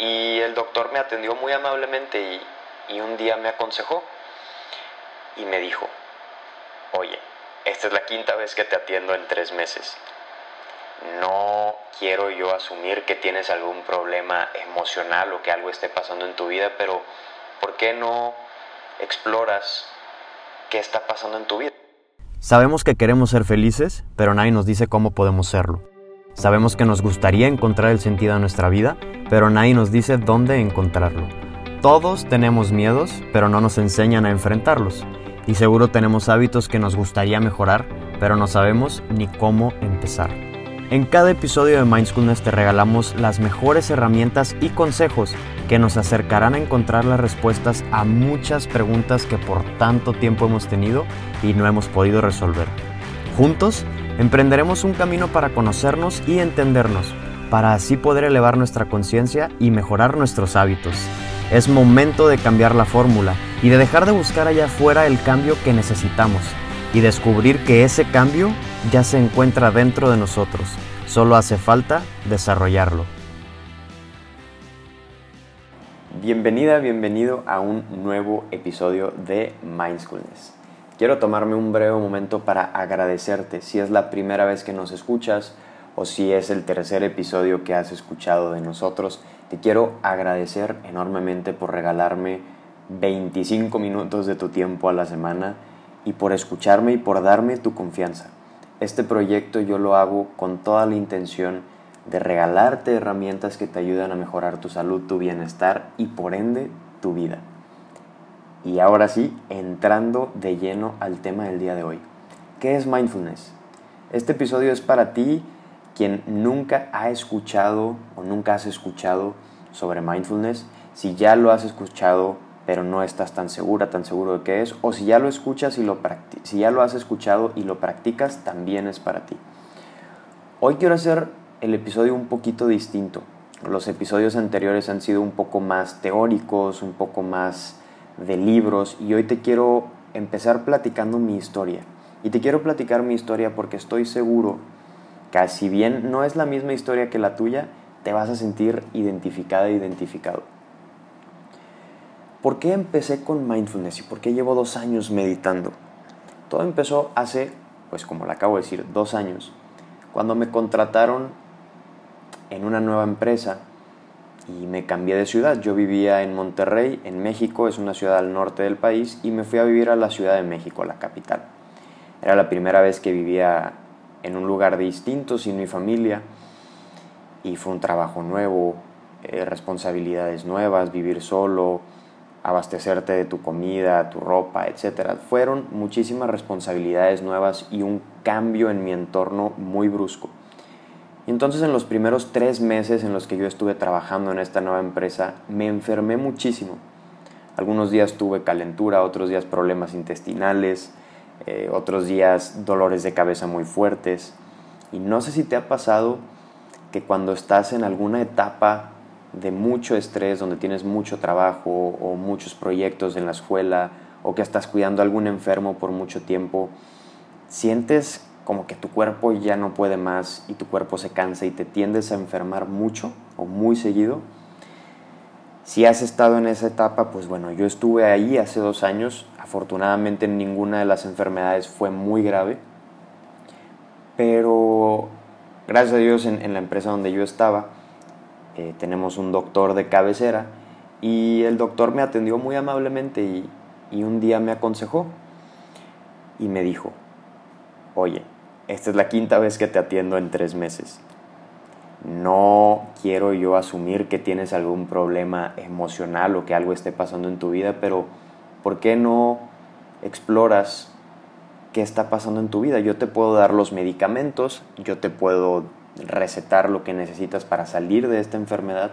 Y el doctor me atendió muy amablemente y, un día me aconsejó y me dijo, oye, esta es la quinta vez que te atiendo en tres meses. No quiero yo asumir que tienes algún problema emocional o que algo esté pasando en tu vida, pero ¿por qué no exploras qué está pasando en tu vida? Sabemos que queremos ser felices, pero nadie nos dice cómo podemos serlo. Sabemos que nos gustaría encontrar el sentido de nuestra vida, pero nadie nos dice dónde encontrarlo. Todos tenemos miedos, pero no nos enseñan a enfrentarlos. Y seguro tenemos hábitos que nos gustaría mejorar, pero no sabemos ni cómo empezar. En cada episodio de Mindfulness te regalamos las mejores herramientas y consejos que nos acercarán a encontrar las respuestas a muchas preguntas que por tanto tiempo hemos tenido y no hemos podido resolver. Juntos, emprenderemos un camino para conocernos y entendernos, para así poder elevar nuestra conciencia y mejorar nuestros hábitos. Es momento de cambiar la fórmula y de dejar de buscar allá afuera el cambio que necesitamos y descubrir que ese cambio ya se encuentra dentro de nosotros. Solo hace falta desarrollarlo. Bienvenida, bienvenido a un nuevo episodio de Mindfulness. Quiero tomarme un breve momento para agradecerte si es la primera vez que nos escuchas o si es el tercer episodio que has escuchado de nosotros. Te quiero agradecer enormemente por regalarme 25 minutos de tu tiempo a la semana y por escucharme y por darme tu confianza. Este proyecto yo lo hago con toda la intención de regalarte herramientas que te ayudan a mejorar tu salud, tu bienestar y por ende tu vida. Y ahora sí, entrando de lleno al tema del día de hoy. ¿Qué es mindfulness? Este episodio es para ti quien nunca ha escuchado o nunca has escuchado sobre mindfulness. Si ya lo has escuchado, pero no estás tan segura, tan seguro de qué es, o si ya lo escuchas y lo si ya lo has escuchado y lo practicas, también es para ti. Hoy quiero hacer el episodio un poquito distinto. Los episodios anteriores han sido un poco más teóricos, un poco más de libros, y hoy te quiero empezar platicando mi historia. Y te quiero platicar mi historia porque estoy seguro que si bien no es la misma historia que la tuya, te vas a sentir identificada e identificado. ¿Por qué empecé con mindfulness y por qué llevo dos años meditando? Todo empezó hace, pues como le acabo de decir, dos años, cuando me contrataron en una nueva empresa y me cambié de ciudad. Yo vivía en Monterrey, en México, es una ciudad al norte del país, y me fui a vivir a la Ciudad de México, la capital. Era la primera vez que vivía en un lugar distinto, sin mi familia, y fue un trabajo nuevo, eh, responsabilidades nuevas, vivir solo, abastecerte de tu comida, tu ropa, etc. Fueron muchísimas responsabilidades nuevas y un cambio en mi entorno muy brusco. Entonces en los primeros tres meses en los que yo estuve trabajando en esta nueva empresa, me enfermé muchísimo. Algunos días tuve calentura, otros días problemas intestinales, eh, otros días dolores de cabeza muy fuertes. Y no sé si te ha pasado que cuando estás en alguna etapa de mucho estrés, donde tienes mucho trabajo o muchos proyectos en la escuela o que estás cuidando a algún enfermo por mucho tiempo, sientes como que tu cuerpo ya no puede más y tu cuerpo se cansa y te tiendes a enfermar mucho o muy seguido. Si has estado en esa etapa, pues bueno, yo estuve ahí hace dos años. Afortunadamente ninguna de las enfermedades fue muy grave. Pero gracias a Dios en, la empresa donde yo estaba, eh, tenemos un doctor de cabecera y el doctor me atendió muy amablemente y, y un día me aconsejó y me dijo, oye, esta es la quinta vez que te atiendo en tres meses. No quiero yo asumir que tienes algún problema emocional o que algo esté pasando en tu vida, pero ¿por qué no exploras qué está pasando en tu vida? Yo te puedo dar los medicamentos, yo te puedo recetar lo que necesitas para salir de esta enfermedad,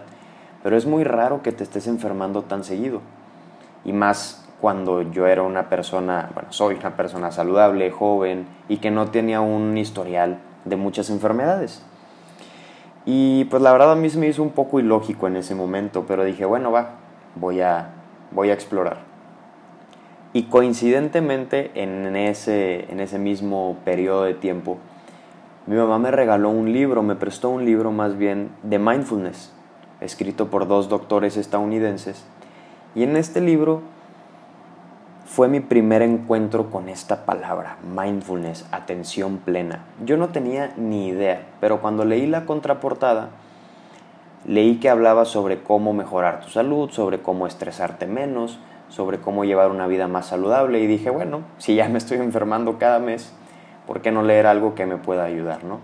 pero es muy raro que te estés enfermando tan seguido. Y más cuando yo era una persona, bueno, soy una persona saludable, joven y que no tenía un historial de muchas enfermedades. Y pues la verdad a mí se me hizo un poco ilógico en ese momento, pero dije, bueno, va, voy a, voy a explorar. Y coincidentemente en ese, en ese mismo periodo de tiempo, mi mamá me regaló un libro, me prestó un libro más bien de mindfulness. escrito por dos doctores estadounidenses. Y en este libro fue mi primer encuentro con esta palabra, mindfulness, atención plena. Yo no tenía ni idea, pero cuando leí la contraportada, leí que hablaba sobre cómo mejorar tu salud, sobre cómo estresarte menos, sobre cómo llevar una vida más saludable y dije, bueno, si ya me estoy enfermando cada mes, ¿por qué no leer algo que me pueda ayudar, no?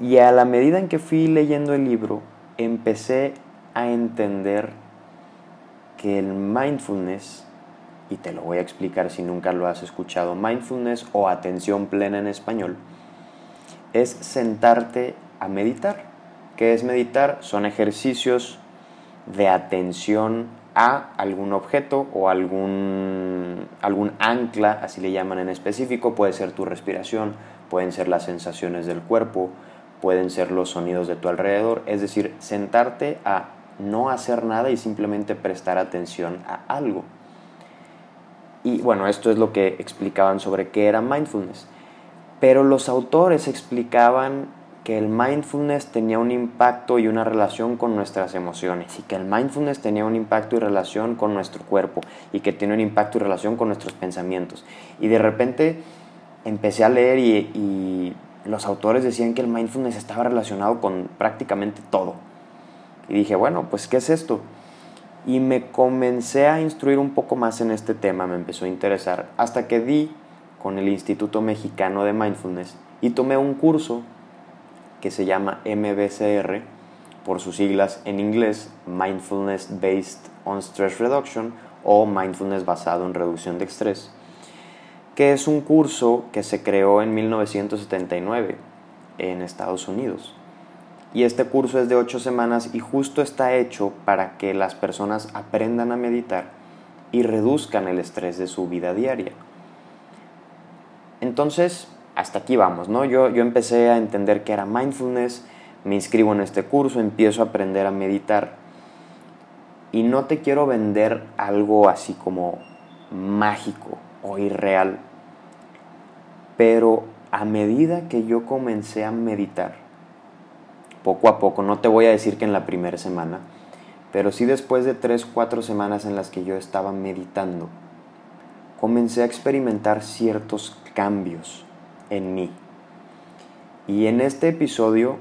Y a la medida en que fui leyendo el libro, empecé a entender que el mindfulness, y te lo voy a explicar si nunca lo has escuchado, mindfulness o atención plena en español, es sentarte a meditar. ¿Qué es meditar? Son ejercicios de atención a algún objeto o algún, algún ancla, así le llaman en específico, puede ser tu respiración, pueden ser las sensaciones del cuerpo, pueden ser los sonidos de tu alrededor, es decir, sentarte a no hacer nada y simplemente prestar atención a algo. Y bueno, esto es lo que explicaban sobre qué era mindfulness. Pero los autores explicaban que el mindfulness tenía un impacto y una relación con nuestras emociones y que el mindfulness tenía un impacto y relación con nuestro cuerpo y que tiene un impacto y relación con nuestros pensamientos. Y de repente empecé a leer y, y los autores decían que el mindfulness estaba relacionado con prácticamente todo. Y dije, bueno, pues ¿qué es esto? Y me comencé a instruir un poco más en este tema, me empezó a interesar, hasta que di con el Instituto Mexicano de Mindfulness y tomé un curso que se llama MBCR, por sus siglas en inglés, Mindfulness Based on Stress Reduction o Mindfulness basado en reducción de estrés que es un curso que se creó en 1979 en Estados Unidos. Y este curso es de ocho semanas y justo está hecho para que las personas aprendan a meditar y reduzcan el estrés de su vida diaria. Entonces, hasta aquí vamos, ¿no? Yo, yo empecé a entender que era mindfulness, me inscribo en este curso, empiezo a aprender a meditar. Y no te quiero vender algo así como mágico o irreal, pero a medida que yo comencé a meditar, poco a poco, no te voy a decir que en la primera semana, pero sí después de tres, cuatro semanas en las que yo estaba meditando, comencé a experimentar ciertos cambios en mí. Y en este episodio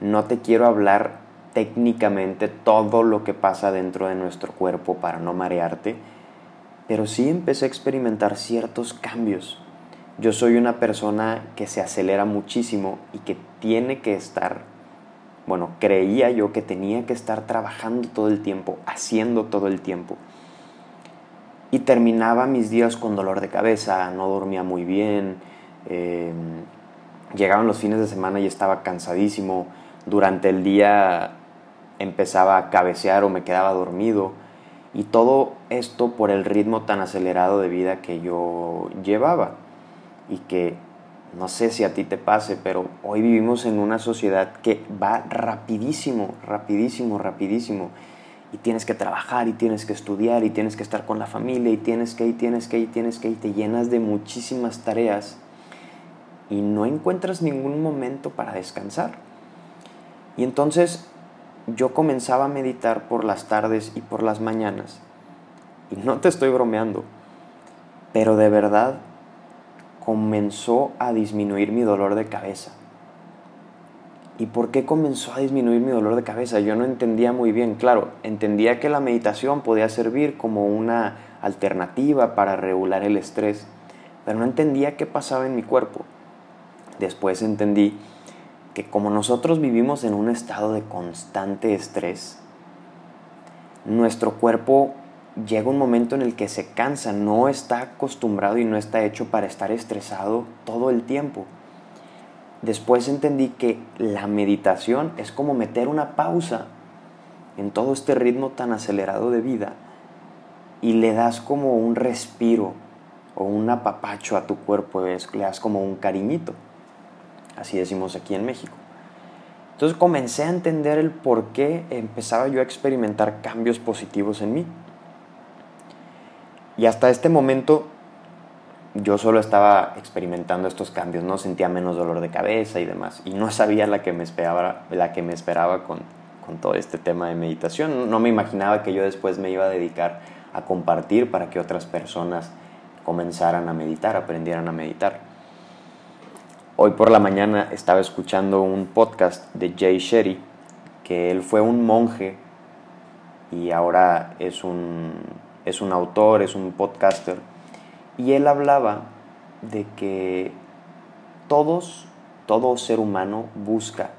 no te quiero hablar técnicamente todo lo que pasa dentro de nuestro cuerpo para no marearte, pero sí empecé a experimentar ciertos cambios yo soy una persona que se acelera muchísimo y que tiene que estar, bueno, creía yo que tenía que estar trabajando todo el tiempo, haciendo todo el tiempo. Y terminaba mis días con dolor de cabeza, no dormía muy bien, em, llegaban los fines de semana y estaba cansadísimo, durante el día empezaba a cabecear o me quedaba dormido. Y todo esto por el ritmo tan acelerado de vida que yo llevaba y que no sé si a ti te pase, pero hoy vivimos en una sociedad que va rapidísimo, rapidísimo, rapidísimo. Y tienes que trabajar y tienes que estudiar y tienes que estar con la familia y tienes que y tienes que y tienes que y te llenas de muchísimas tareas y no encuentras ningún momento para descansar. Y entonces yo comenzaba a meditar por las tardes y por las mañanas. Y no te estoy bromeando, pero de verdad comenzó a disminuir mi dolor de cabeza. ¿Y por qué comenzó a disminuir mi dolor de cabeza? Yo no entendía muy bien. Claro, entendía que la meditación podía servir como una alternativa para regular el estrés, pero no entendía qué pasaba en mi cuerpo. Después entendí que como nosotros vivimos en un estado de constante estrés, nuestro cuerpo llega un momento en el que se cansa, no está acostumbrado y no está hecho para estar estresado todo el tiempo. Después entendí que la meditación es como meter una pausa en todo este ritmo tan acelerado de vida y le das como un respiro o un apapacho a tu cuerpo, le das como un cariñito. Así decimos aquí en México. Entonces comencé a entender el por qué empezaba yo a experimentar cambios positivos en mí. Y hasta este momento yo solo estaba experimentando estos cambios, no sentía menos dolor de cabeza y demás, y no sabía la que me esperaba, la que me esperaba con, con todo este tema de meditación. No me imaginaba que yo después me iba a dedicar a compartir para que otras personas comenzaran a meditar, aprendieran a meditar. Hoy por la mañana estaba escuchando un podcast de Jay Shetty, que él fue un monje y ahora es un, es un autor, es un podcaster, y él hablaba de que todos, todo ser humano busca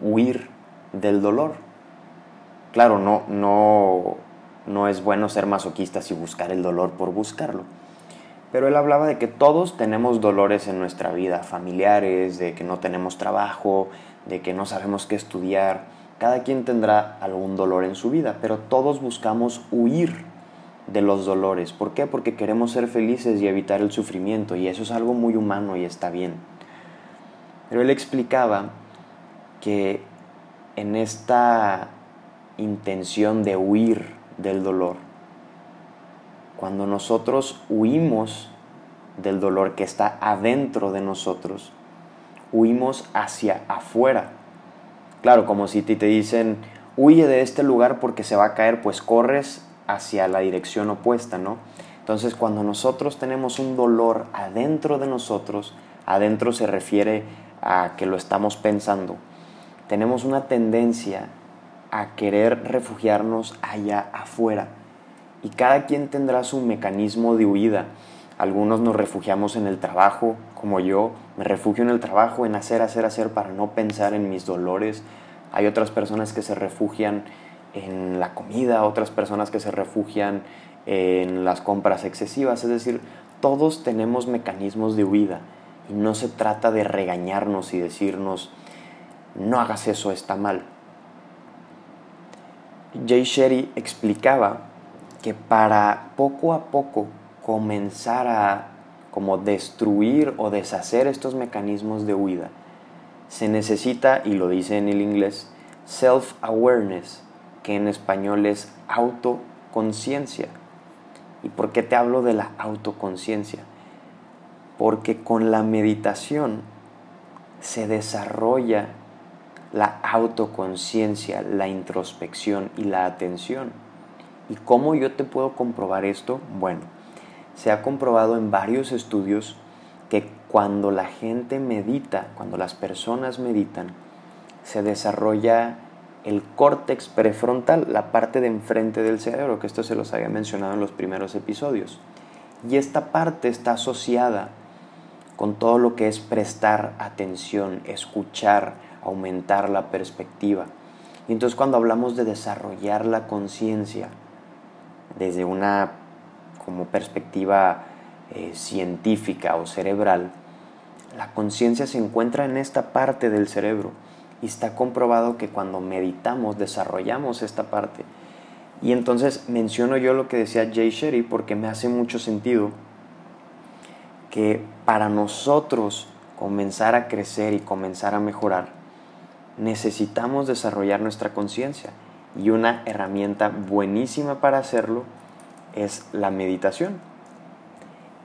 huir del dolor. Claro, no, no, no es bueno ser masoquistas y buscar el dolor por buscarlo. Pero él hablaba de que todos tenemos dolores en nuestra vida, familiares, de que no tenemos trabajo, de que no sabemos qué estudiar. Cada quien tendrá algún dolor en su vida, pero todos buscamos huir de los dolores. ¿Por qué? Porque queremos ser felices y evitar el sufrimiento, y eso es algo muy humano y está bien. Pero él explicaba que en esta intención de huir del dolor, cuando nosotros huimos del dolor que está adentro de nosotros, huimos hacia afuera. Claro, como si te dicen, huye de este lugar porque se va a caer, pues corres hacia la dirección opuesta, ¿no? Entonces, cuando nosotros tenemos un dolor adentro de nosotros, adentro se refiere a que lo estamos pensando, tenemos una tendencia a querer refugiarnos allá afuera. Y cada quien tendrá su mecanismo de huida. Algunos nos refugiamos en el trabajo, como yo, me refugio en el trabajo, en hacer, hacer, hacer para no pensar en mis dolores. Hay otras personas que se refugian en la comida, otras personas que se refugian en las compras excesivas. Es decir, todos tenemos mecanismos de huida y no se trata de regañarnos y decirnos, no hagas eso, está mal. Jay Sherry explicaba que para poco a poco comenzar a como destruir o deshacer estos mecanismos de huida, se necesita, y lo dice en el inglés, self-awareness, que en español es autoconciencia. ¿Y por qué te hablo de la autoconciencia? Porque con la meditación se desarrolla la autoconciencia, la introspección y la atención. ¿Y cómo yo te puedo comprobar esto? Bueno, se ha comprobado en varios estudios que cuando la gente medita, cuando las personas meditan, se desarrolla el córtex prefrontal, la parte de enfrente del cerebro, que esto se los había mencionado en los primeros episodios. Y esta parte está asociada con todo lo que es prestar atención, escuchar, aumentar la perspectiva. Y entonces cuando hablamos de desarrollar la conciencia desde una como perspectiva eh, científica o cerebral, la conciencia se encuentra en esta parte del cerebro y está comprobado que cuando meditamos desarrollamos esta parte. Y entonces menciono yo lo que decía Jay Sherry porque me hace mucho sentido que para nosotros comenzar a crecer y comenzar a mejorar, necesitamos desarrollar nuestra conciencia. Y una herramienta buenísima para hacerlo es la meditación.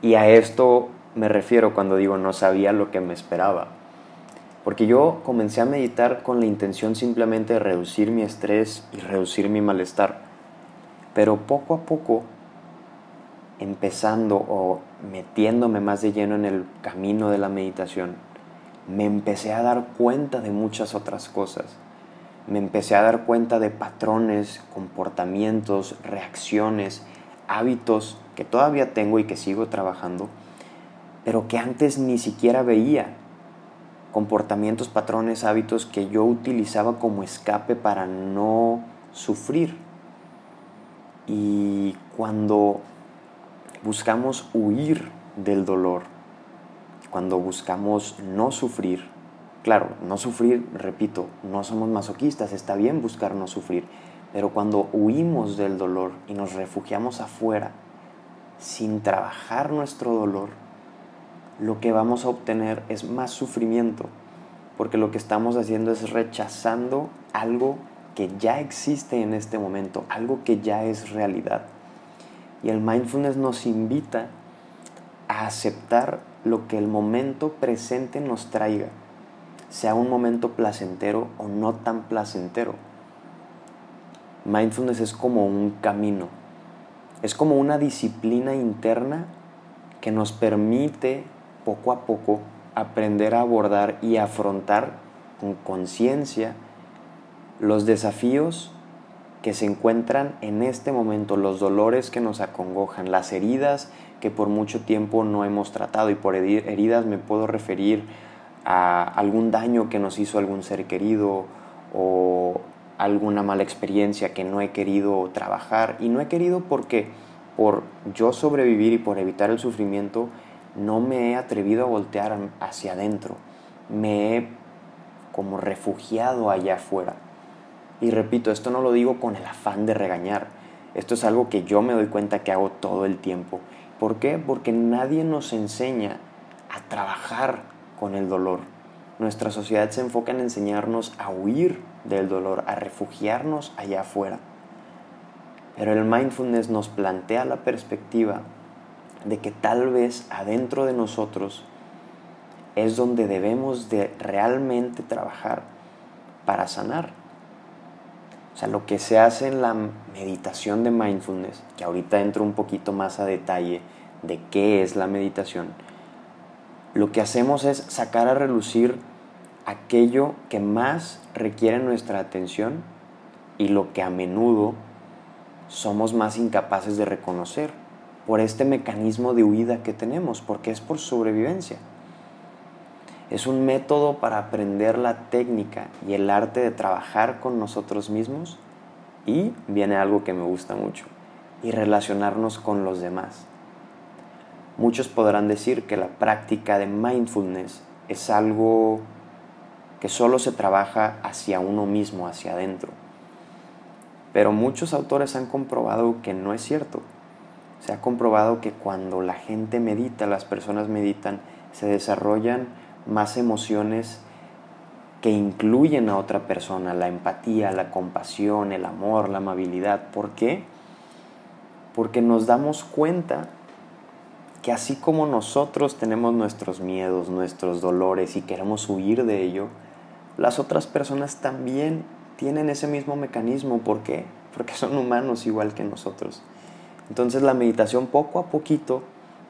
Y a esto me refiero cuando digo no sabía lo que me esperaba. Porque yo comencé a meditar con la intención simplemente de reducir mi estrés y reducir mi malestar. Pero poco a poco, empezando o metiéndome más de lleno en el camino de la meditación, me empecé a dar cuenta de muchas otras cosas. Me empecé a dar cuenta de patrones, comportamientos, reacciones, hábitos que todavía tengo y que sigo trabajando, pero que antes ni siquiera veía. Comportamientos, patrones, hábitos que yo utilizaba como escape para no sufrir. Y cuando buscamos huir del dolor, cuando buscamos no sufrir, claro, no sufrir, repito, no somos masoquistas, está bien buscar no sufrir, pero cuando huimos del dolor y nos refugiamos afuera sin trabajar nuestro dolor, lo que vamos a obtener es más sufrimiento, porque lo que estamos haciendo es rechazando algo que ya existe en este momento, algo que ya es realidad. Y el mindfulness nos invita a aceptar lo que el momento presente nos traiga, sea un momento placentero o no tan placentero. mindfulness es como un camino, es como una disciplina interna que nos permite poco a poco aprender a abordar y afrontar con conciencia los desafíos que se encuentran en este momento, los dolores que nos acongojan, las heridas que por mucho tiempo no hemos tratado. Y por heridas me puedo referir a algún daño que nos hizo algún ser querido o alguna mala experiencia que no he querido trabajar. Y no he querido porque por yo sobrevivir y por evitar el sufrimiento, no me he atrevido a voltear hacia adentro. Me he como refugiado allá afuera. Y repito, esto no lo digo con el afán de regañar. Esto es algo que yo me doy cuenta que hago todo el tiempo. ¿Por qué? Porque nadie nos enseña a trabajar con el dolor. Nuestra sociedad se enfoca en enseñarnos a huir del dolor, a refugiarnos allá afuera. Pero el mindfulness nos plantea la perspectiva de que tal vez adentro de nosotros es donde debemos de realmente trabajar para sanar. O sea, lo que se hace en la meditación de mindfulness, que ahorita entro un poquito más a detalle de qué es la meditación, lo que hacemos es sacar a relucir aquello que más requiere nuestra atención y lo que a menudo somos más incapaces de reconocer por este mecanismo de huida que tenemos, porque es por sobrevivencia. Es un método para aprender la técnica y el arte de trabajar con nosotros mismos y viene algo que me gusta mucho, y relacionarnos con los demás. Muchos podrán decir que la práctica de mindfulness es algo que solo se trabaja hacia uno mismo, hacia adentro. Pero muchos autores han comprobado que no es cierto. Se ha comprobado que cuando la gente medita, las personas meditan, se desarrollan más emociones que incluyen a otra persona, la empatía, la compasión, el amor, la amabilidad. ¿Por qué? Porque nos damos cuenta que así como nosotros tenemos nuestros miedos, nuestros dolores y queremos huir de ello, las otras personas también tienen ese mismo mecanismo. ¿Por qué? Porque son humanos igual que nosotros. Entonces la meditación poco a poquito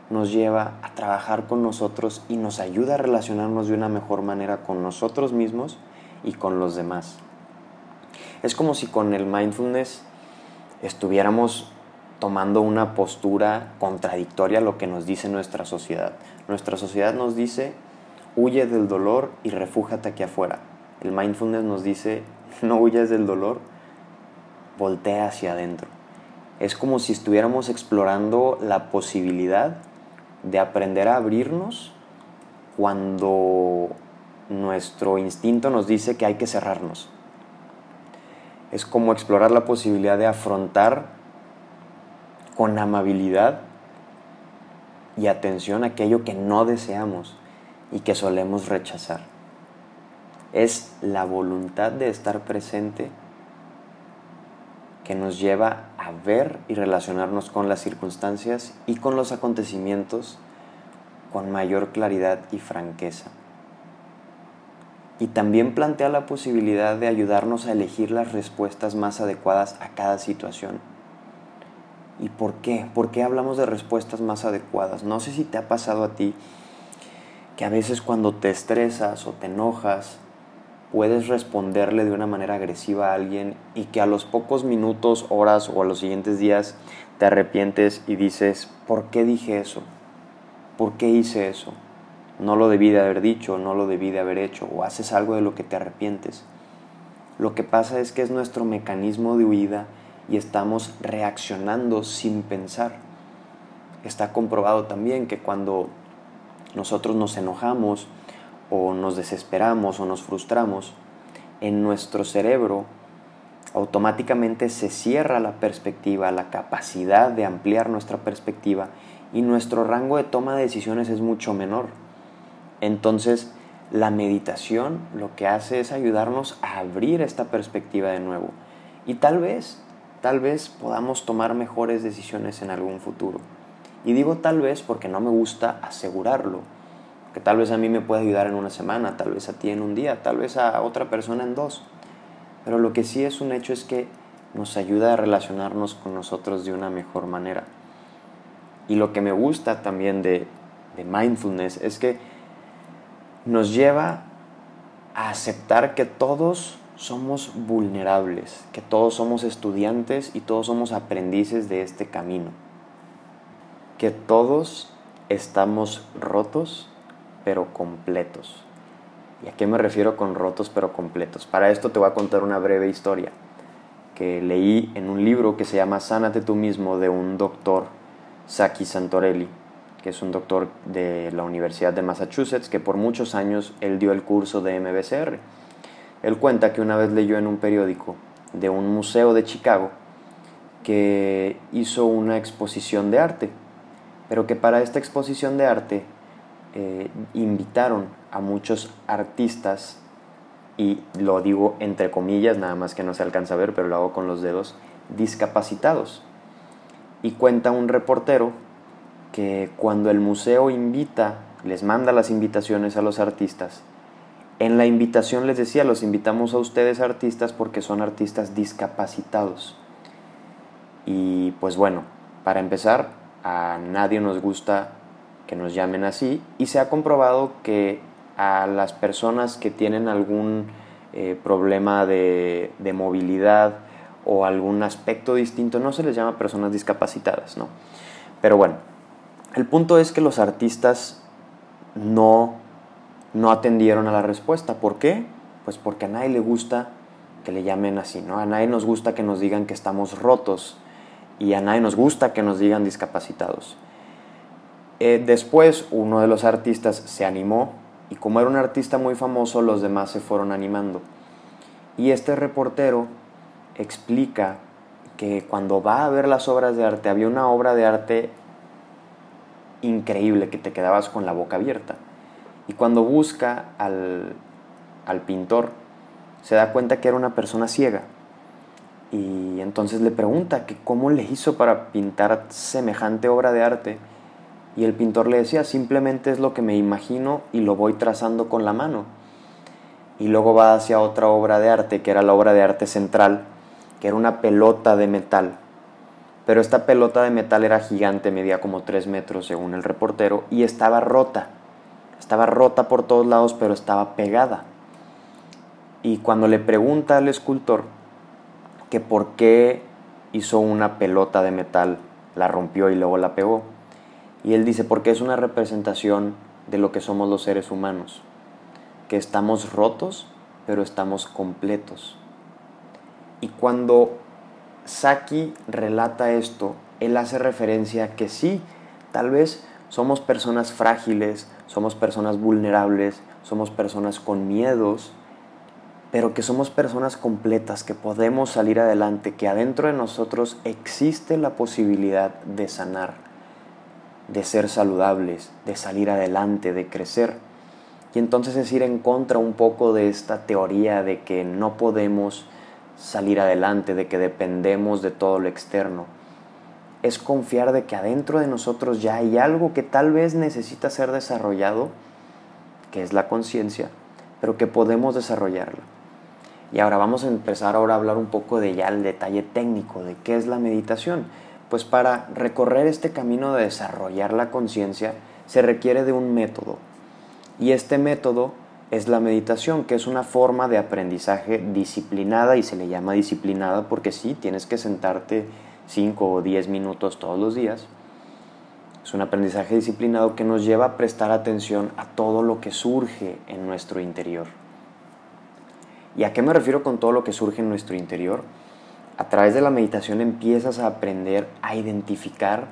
nos lleva a trabajar con nosotros y nos ayuda a relacionarnos de una mejor manera con nosotros mismos y con los demás. Es como si con el mindfulness estuviéramos tomando una postura contradictoria a lo que nos dice nuestra sociedad. Nuestra sociedad nos dice, huye del dolor y refújate aquí afuera. El mindfulness nos dice, no huyas del dolor, voltea hacia adentro. Es como si estuviéramos explorando la posibilidad de aprender a abrirnos cuando nuestro instinto nos dice que hay que cerrarnos. Es como explorar la posibilidad de afrontar con amabilidad y atención aquello que no deseamos y que solemos rechazar. Es la voluntad de estar presente que nos lleva ver y relacionarnos con las circunstancias y con los acontecimientos con mayor claridad y franqueza. Y también plantea la posibilidad de ayudarnos a elegir las respuestas más adecuadas a cada situación. ¿Y por qué? ¿Por qué hablamos de respuestas más adecuadas? No sé si te ha pasado a ti que a veces cuando te estresas o te enojas, puedes responderle de una manera agresiva a alguien y que a los pocos minutos, horas o a los siguientes días te arrepientes y dices, ¿por qué dije eso? ¿Por qué hice eso? No lo debí de haber dicho, no lo debí de haber hecho, o haces algo de lo que te arrepientes. Lo que pasa es que es nuestro mecanismo de huida y estamos reaccionando sin pensar. Está comprobado también que cuando nosotros nos enojamos, o nos desesperamos o nos frustramos, en nuestro cerebro automáticamente se cierra la perspectiva, la capacidad de ampliar nuestra perspectiva y nuestro rango de toma de decisiones es mucho menor. Entonces, la meditación lo que hace es ayudarnos a abrir esta perspectiva de nuevo y tal vez, tal vez podamos tomar mejores decisiones en algún futuro. Y digo tal vez porque no me gusta asegurarlo, que tal vez a mí me puede ayudar en una semana, tal vez a ti en un día, tal vez a otra persona en dos. Pero lo que sí es un hecho es que nos ayuda a relacionarnos con nosotros de una mejor manera. Y lo que me gusta también de, de mindfulness es que nos lleva a aceptar que todos somos vulnerables, que todos somos estudiantes y todos somos aprendices de este camino, que todos estamos rotos pero completos. ¿Y a qué me refiero con rotos pero completos? Para esto te voy a contar una breve historia que leí en un libro que se llama Sánate tú mismo de un doctor, Saki Santorelli, que es un doctor de la Universidad de Massachusetts, que por muchos años él dio el curso de MBCR. Él cuenta que una vez leyó en un periódico de un museo de Chicago que hizo una exposición de arte, pero que para esta exposición de arte eh, invitaron a muchos artistas y lo digo entre comillas, nada más que no se alcanza a ver, pero lo hago con los dedos, discapacitados. Y cuenta un reportero que cuando el museo invita, les manda las invitaciones a los artistas, en la invitación les decía, los invitamos a ustedes artistas porque son artistas discapacitados. Y pues bueno, para empezar, a nadie nos gusta que nos llamen así y se ha comprobado que a las personas que tienen algún eh, problema de, de, movilidad o algún aspecto distinto, no se les llama personas discapacitadas, ¿no? Pero bueno, el punto es que los artistas no, no atendieron a la respuesta. ¿Por qué? Pues porque a nadie le gusta que le llamen así, ¿no? A nadie nos gusta que nos digan que estamos rotos y a nadie nos gusta que nos digan discapacitados. Eh, después uno de los artistas se animó y como era un artista muy famoso, los demás se fueron animando. Y este reportero explica que cuando va a ver las obras de arte, había una obra de arte increíble que te quedabas con la boca abierta. Y cuando busca al, al pintor, se da cuenta que era una persona ciega. Y entonces le pregunta que cómo le hizo para pintar semejante obra de arte y el pintor le decía, simplemente es lo que me imagino y lo voy trazando con la mano. Y luego va hacia otra obra de arte, que era la obra de arte central, que era una pelota de metal. Pero esta pelota de metal era gigante, medía como 3 metros según el reportero, y estaba rota. Estaba rota por todos lados, pero estaba pegada. Y cuando le pregunta al escultor que por qué hizo una pelota de metal, la rompió y luego la pegó, y él dice, porque es una representación de lo que somos los seres humanos, que estamos rotos, pero estamos completos. Y cuando Saki relata esto, él hace referencia a que sí, tal vez somos personas frágiles, somos personas vulnerables, somos personas con miedos, pero que somos personas completas, que podemos salir adelante, que adentro de nosotros existe la posibilidad de sanar de ser saludables, de salir adelante, de crecer. Y entonces es ir en contra un poco de esta teoría de que no podemos salir adelante, de que dependemos de todo lo externo. Es confiar de que adentro de nosotros ya hay algo que tal vez necesita ser desarrollado, que es la conciencia, pero que podemos desarrollarla. Y ahora vamos a empezar ahora a hablar un poco de ya el detalle técnico de qué es la meditación. Pues para recorrer este camino de desarrollar la conciencia se requiere de un método. Y este método es la meditación, que es una forma de aprendizaje disciplinada y se le llama disciplinada porque sí, tienes que sentarte 5 o 10 minutos todos los días. Es un aprendizaje disciplinado que nos lleva a prestar atención a todo lo que surge en nuestro interior. ¿Y a qué me refiero con todo lo que surge en nuestro interior? A través de la meditación empiezas a aprender a identificar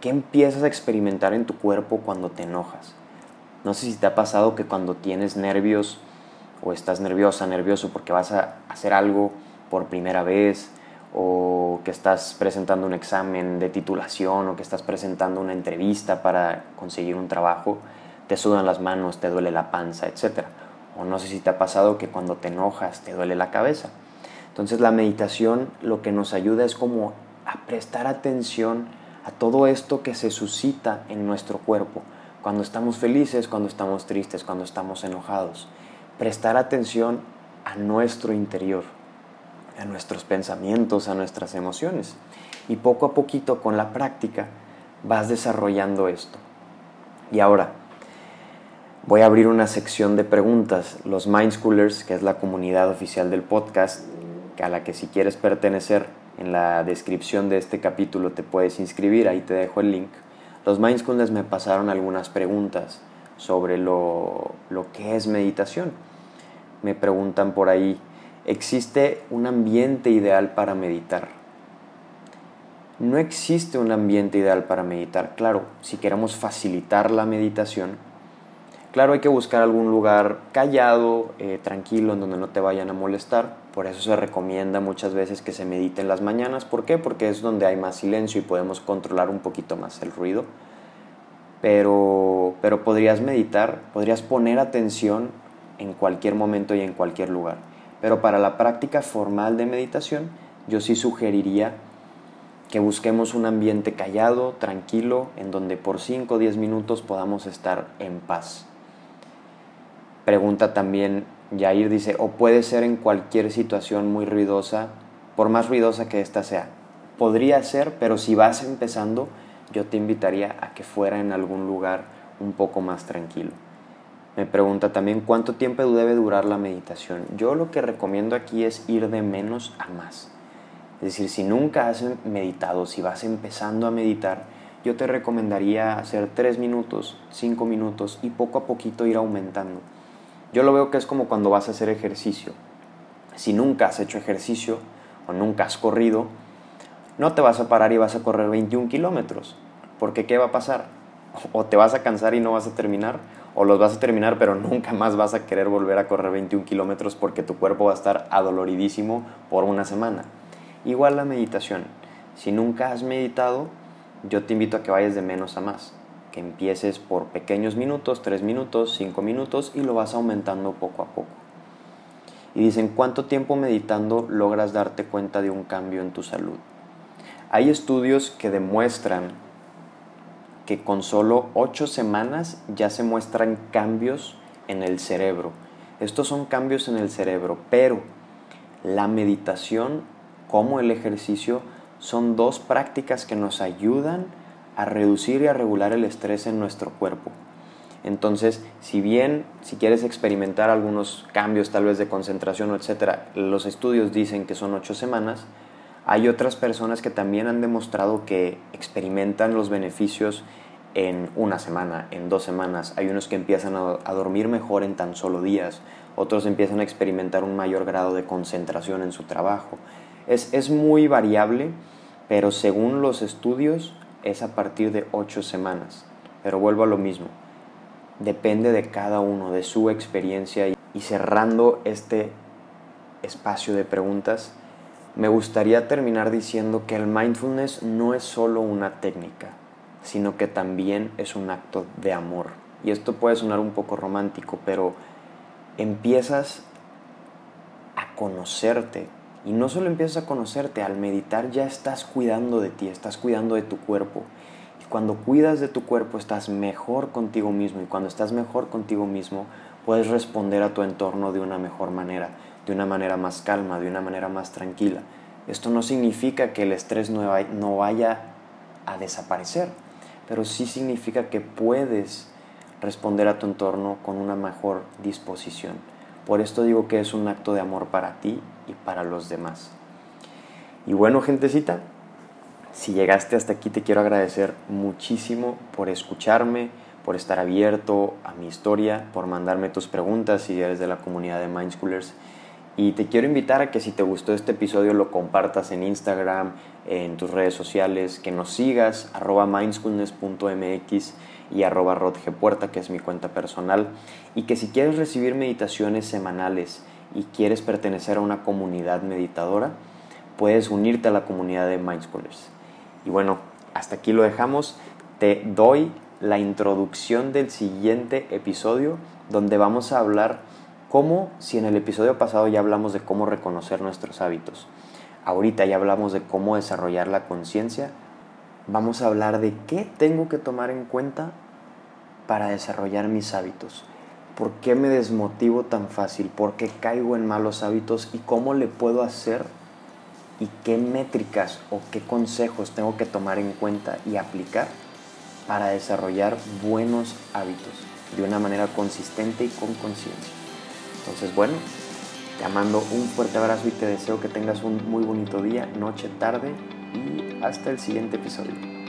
qué empiezas a experimentar en tu cuerpo cuando te enojas. No sé si te ha pasado que cuando tienes nervios o estás nerviosa, nervioso porque vas a hacer algo por primera vez o que estás presentando un examen de titulación o que estás presentando una entrevista para conseguir un trabajo, te sudan las manos, te duele la panza, etc. O no sé si te ha pasado que cuando te enojas te duele la cabeza. Entonces la meditación lo que nos ayuda es como a prestar atención a todo esto que se suscita en nuestro cuerpo, cuando estamos felices, cuando estamos tristes, cuando estamos enojados. Prestar atención a nuestro interior. a nuestros pensamientos, a nuestras emociones. Y poco a poquito con la práctica vas desarrollando esto. Y ahora, voy a abrir una sección de preguntas. Los Mind Schoolers, que es la comunidad oficial del podcast, a la que si quieres pertenecer, en la descripción de este capítulo te puedes inscribir, ahí te dejo el link. Los Mind Schoolers me pasaron algunas preguntas sobre lo, lo que es meditación. Me preguntan por ahí, ¿existe un ambiente ideal para meditar? No existe un ambiente ideal para meditar. Claro, si queremos facilitar la meditación, claro hay que buscar algún lugar callado, eh, tranquilo, en donde no te vayan a molestar. Por eso se recomienda muchas veces que se medite en las mañanas. ¿Por qué? Porque es donde hay más silencio y podemos controlar un poquito más el ruido. Pero, pero podrías meditar, podrías poner atención en cualquier momento y en cualquier lugar. Pero para la práctica formal de meditación, yo sí sugeriría que busquemos un ambiente callado, tranquilo, en donde por 5 o 10 minutos podamos estar en paz. Pregunta también Yair, dice, o puede ser en cualquier situación muy ruidosa, por más ruidosa que ésta sea. Podría ser, pero si vas empezando, yo te invitaría a que fuera en algún lugar un poco más tranquilo. Me pregunta también cuánto tiempo debe durar la meditación. Yo lo que recomiendo aquí es ir de menos a más. Es decir, si nunca has meditado, si vas empezando a meditar, yo te recomendaría hacer 3 minutos, 5 minutos y poco a poquito ir aumentando. Yo lo veo que es como cuando vas a hacer ejercicio. Si nunca has hecho ejercicio o nunca has corrido, no te vas a parar y vas a correr 21 kilómetros. Porque ¿qué va a pasar? O te vas a cansar y no vas a terminar, o los vas a terminar pero nunca más vas a querer volver a correr 21 kilómetros porque tu cuerpo va a estar adoloridísimo por una semana. Igual la meditación. Si nunca has meditado, yo te invito a que vayas de menos a más. Que empieces por pequeños minutos, 3 minutos, 5 minutos y lo vas aumentando poco a poco. Y dicen, ¿cuánto tiempo meditando logras darte cuenta de un cambio en tu salud? Hay estudios que demuestran que con solo 8 semanas ya se muestran cambios en el cerebro. Estos son cambios en el cerebro, pero la meditación como el ejercicio son dos prácticas que nos ayudan a reducir y a regular el estrés en nuestro cuerpo. Entonces, si bien si quieres experimentar algunos cambios tal vez de concentración o etcétera, los estudios dicen que son ocho semanas, hay otras personas que también han demostrado que experimentan los beneficios en una semana, en dos semanas. Hay unos que empiezan a, dormir mejor en tan solo días, otros empiezan a experimentar un mayor grado de concentración en su trabajo. Es, muy variable, pero según los estudios es a partir de ocho semanas. Pero vuelvo a lo mismo, depende de cada uno, de su experiencia. Y cerrando este espacio de preguntas, me gustaría terminar diciendo que el mindfulness no es solo una técnica, sino que también es un acto de amor. Y esto puede sonar un poco romántico, pero empiezas a conocerte, y no solo empiezas a conocerte, al meditar ya estás cuidando de ti, estás cuidando de tu cuerpo. Y cuando cuidas de tu cuerpo estás mejor contigo mismo y cuando estás mejor contigo mismo puedes responder a tu entorno de una mejor manera, de una manera más calma, de una manera más tranquila. Esto no significa que el estrés no vaya a desaparecer, pero sí significa que puedes responder a tu entorno con una mejor disposición. Por esto digo que es un acto de amor para ti para los demás. Y bueno, gentecita, si llegaste hasta aquí te quiero agradecer muchísimo por escucharme, por estar abierto a mi historia, por mandarme tus preguntas si eres de la comunidad de Mindschoolers. Y te quiero invitar a que si te gustó este episodio lo compartas en Instagram, en tus redes sociales, que nos sigas, arroba mindschoolness.mx y arroba que es mi cuenta personal. Y que si quieres recibir meditaciones semanales y quieres pertenecer a una comunidad meditadora, puedes unirte a la comunidad de Mindschoolers. Y bueno, hasta aquí lo dejamos. Te doy la introducción del siguiente episodio donde vamos a hablar cómo, si en el episodio pasado ya hablamos de cómo reconocer nuestros hábitos, ahorita ya hablamos de cómo desarrollar la conciencia, vamos a hablar de qué tengo que tomar en cuenta para desarrollar mis hábitos. ¿Por qué me desmotivo tan fácil? ¿Por qué caigo en malos hábitos? ¿Y cómo le puedo hacer y qué métricas o qué consejos tengo que tomar en cuenta y aplicar para desarrollar buenos hábitos de una manera consistente y con conciencia. Entonces, bueno, te mando un fuerte abrazo y te deseo que tengas un muy bonito día, noche, tarde y hasta el siguiente episodio.